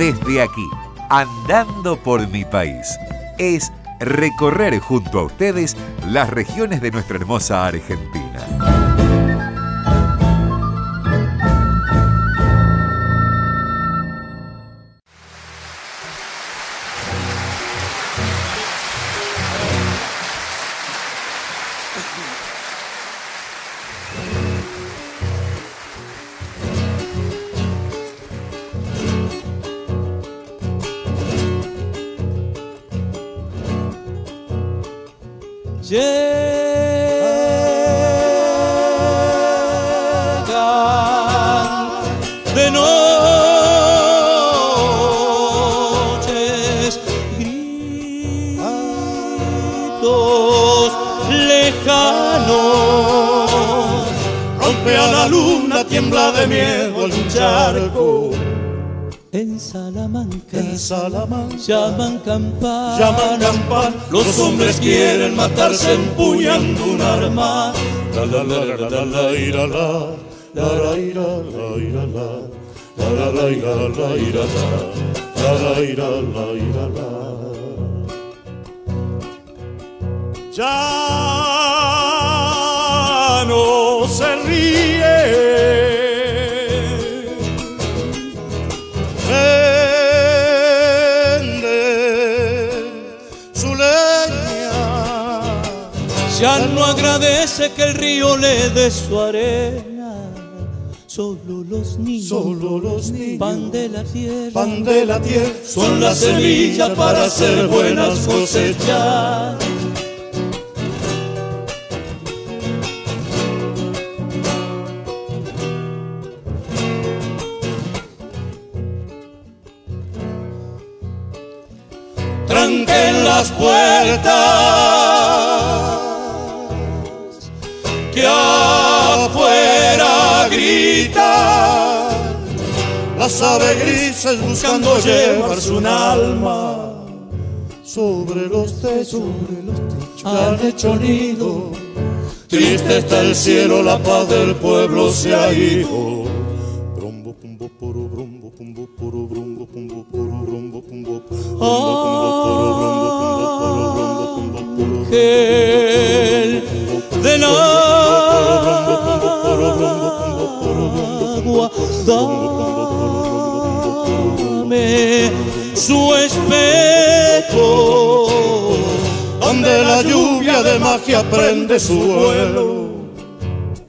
desde aquí, andando por mi país, es recorrer junto a ustedes las regiones de nuestra hermosa Argentina. Llaman campana, llaman campana, los hombres quieren matarse empuñando un arma. La la la la la la ira la, la la ira la ira la, la la la ira la ira la, la la ira la ira la. Ya agradece que el río le dé su arena. Solo los niños, solo los niños, pan de la tierra, pan de la tierra, son la semilla para hacer buenas cosechas. Tranquen las puertas aves grises buscando llevarse un alma sobre los techos, han hecho nido. Triste está el cielo, la paz del pueblo se ha ido. Brombo, pumbo, poro, brombo, pumbo, poro, brombo, pumbo, poro, brombo, pumbo, pumbo, de la su espejo, donde la lluvia de magia prende su vuelo.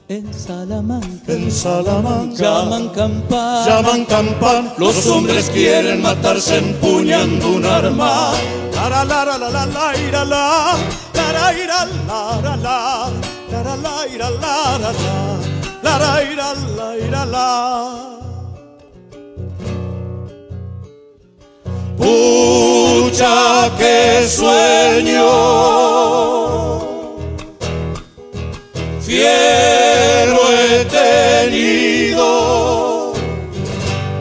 En Salamanca, en Salamanca, llaman campán, llaman campán, los hombres quieren matarse empuñando un arma. La la la la la la ira la, la ira la la ira la la, la ira la ira la. Pucha que sueño. Fiero he tenido.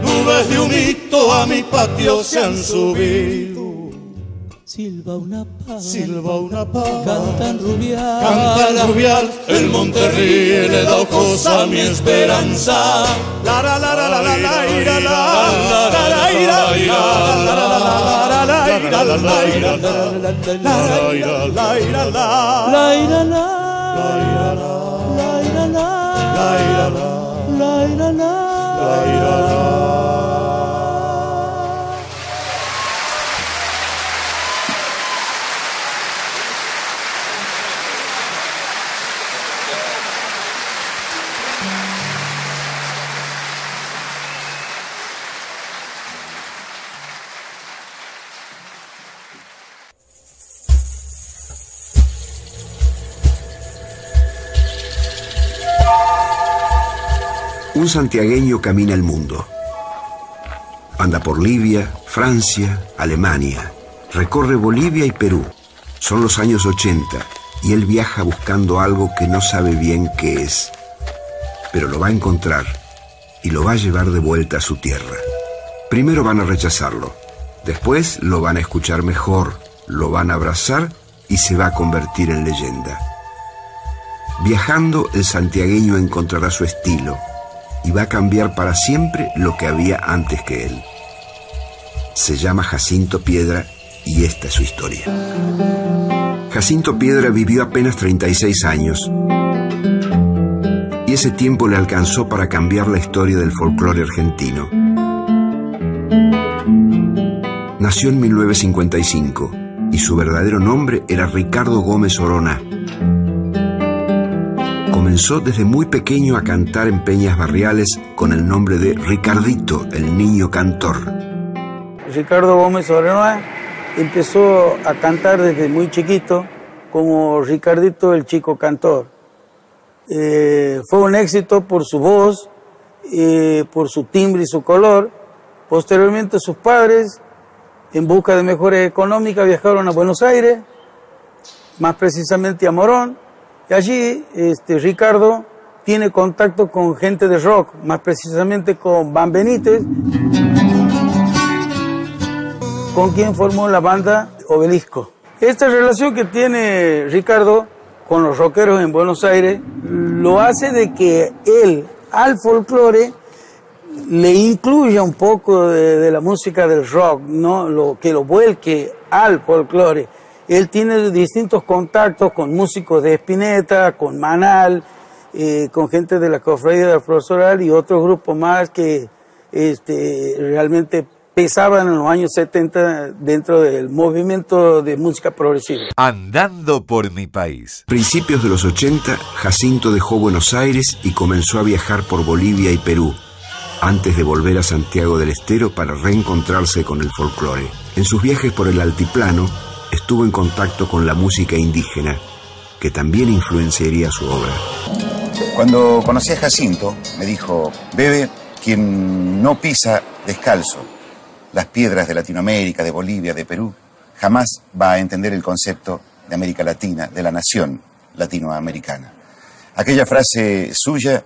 Nubes de humito a mi patio se han subido Silba una pava, silba una pava, cantan rubial, cantan rubial, el monte ríe, le da ojos a mi esperanza. La la la la la la la ira la, la la la ira la, la la la la la ira la, la ira la, la la, la ira la, la ira la, la ira la, la ira la, Un santiagueño camina el mundo. Anda por Libia, Francia, Alemania. Recorre Bolivia y Perú. Son los años 80 y él viaja buscando algo que no sabe bien qué es. Pero lo va a encontrar y lo va a llevar de vuelta a su tierra. Primero van a rechazarlo. Después lo van a escuchar mejor, lo van a abrazar y se va a convertir en leyenda. Viajando, el santiagueño encontrará su estilo y va a cambiar para siempre lo que había antes que él. Se llama Jacinto Piedra y esta es su historia. Jacinto Piedra vivió apenas 36 años y ese tiempo le alcanzó para cambiar la historia del folclore argentino. Nació en 1955 y su verdadero nombre era Ricardo Gómez Orona. Comenzó desde muy pequeño a cantar en peñas barriales con el nombre de Ricardito, el niño cantor. Ricardo Gómez Orona empezó a cantar desde muy chiquito como Ricardito el chico cantor. Eh, fue un éxito por su voz, eh, por su timbre y su color. Posteriormente sus padres, en busca de mejores económicas, viajaron a Buenos Aires, más precisamente a Morón, y allí este, Ricardo tiene contacto con gente de rock, más precisamente con Van Benítez con quien formó la banda Obelisco. Esta relación que tiene Ricardo con los rockeros en Buenos Aires lo hace de que él al folclore le incluya un poco de, la música del rock, ¿no? lo, que lo vuelque al folclore. Él tiene distintos contactos con músicos de Spinetta, con Manal, eh, con gente de la Cofradía del Profesoral y otros grupos más que este, realmente pesaban en los años 70 dentro del movimiento de música progresiva. Andando por mi país. Principios de los 80, Jacinto dejó Buenos Aires y comenzó a viajar por Bolivia y Perú, antes de volver a Santiago del Estero para reencontrarse con el folclore. En sus viajes por el altiplano, estuvo en contacto con la música indígena, que también influenciaría su obra. Cuando conocí a Jacinto, me dijo, bebe, quien no pisa descalzo las piedras de Latinoamérica, de Bolivia, de Perú, jamás va a entender el concepto de América Latina, de la nación latinoamericana. Aquella frase suya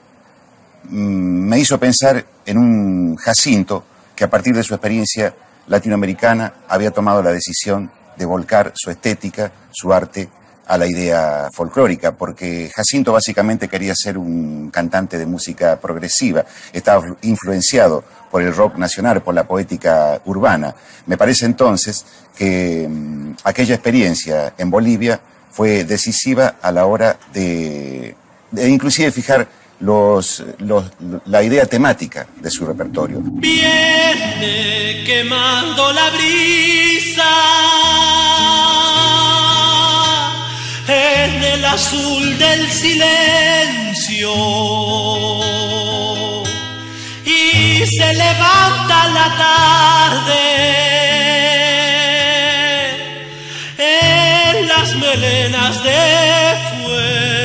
mm, me hizo pensar en un Jacinto que a partir de su experiencia latinoamericana había tomado la decisión de volcar su estética, su arte a la idea folclórica, porque Jacinto básicamente quería ser un cantante de música progresiva, estaba influenciado por el rock nacional, por la poética urbana. Me parece entonces que mm, aquella experiencia en Bolivia fue decisiva a la hora de, inclusive fijar la idea temática de su repertorio. Viene quemando la brisa en el azul del silencio. Y se levanta la tarde en las melenas de fuego.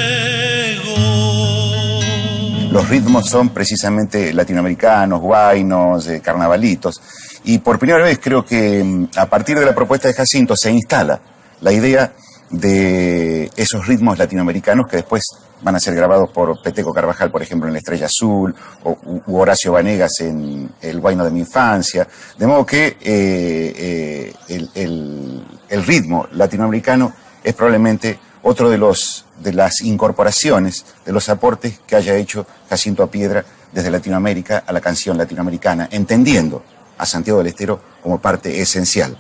Los ritmos son precisamente latinoamericanos, guainos, eh, carnavalitos. Y por primera vez creo que mm, a partir de la propuesta de Jacinto se instala la idea de esos ritmos latinoamericanos que después van a ser grabados por Peteco Carvajal, por ejemplo, en La Estrella Azul, o u Horacio Vanegas en El Guayno de mi Infancia. De modo que eh, eh, el, ritmo latinoamericano es probablemente otro de, los, de las incorporaciones, de los aportes que haya hecho Jacinto a Piedra desde Latinoamérica a la canción latinoamericana, entendiendo a Santiago del Estero como parte esencial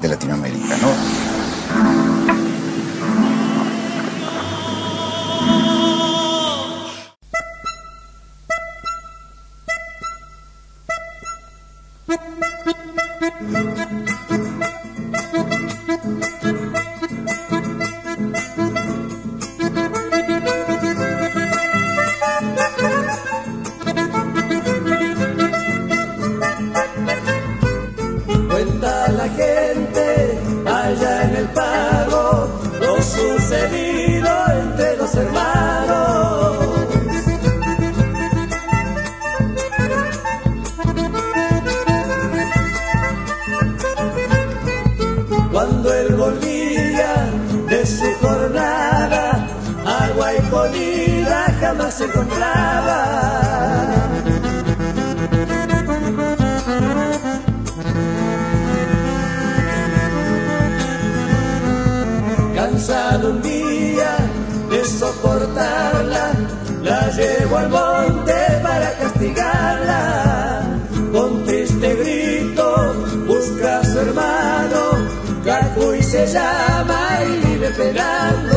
de Latinoamérica. ¿no? de jamás encontraba. Cansado un día de soportarla, la llevo al monte para castigarla. Con triste grito busca a su hermano, Cacuy se llama y vive penando.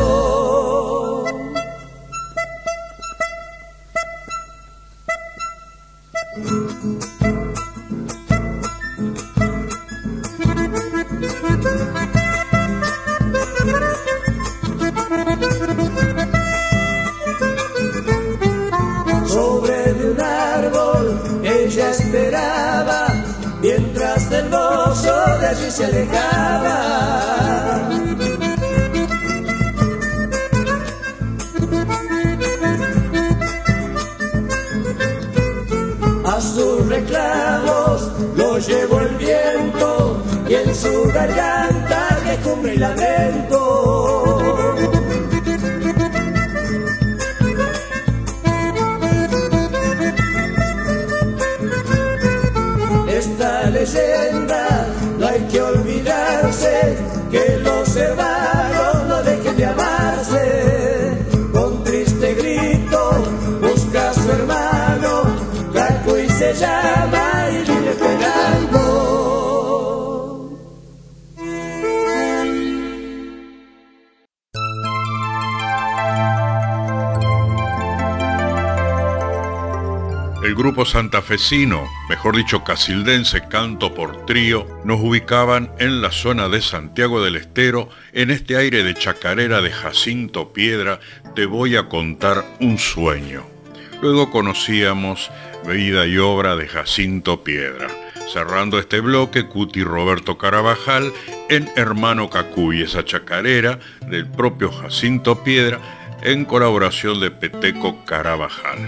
Se alejaba. A sus reclamos lo llevó el viento y en su garganta quejumbre y lamento. El grupo santafesino, mejor dicho casildense Canto por Trío, nos ubicaban en la zona de Santiago del Estero, en este aire de chacarera de Jacinto Piedra, te voy a contar un sueño. Luego conocíamos Vida y obra de Jacinto Piedra. Cerrando este bloque, Cuti Roberto Carabajal en Hermano Cacuy, esa chacarera del propio Jacinto Piedra en colaboración de Peteco Carabajal.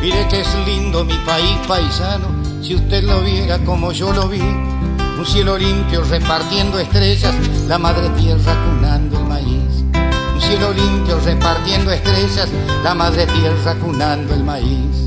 Mire que es lindo mi país paisano, si usted lo viera como yo lo vi. Un cielo limpio repartiendo estrellas, la madre tierra cunando el maíz. Un cielo limpio repartiendo estrellas, la madre tierra cunando el maíz.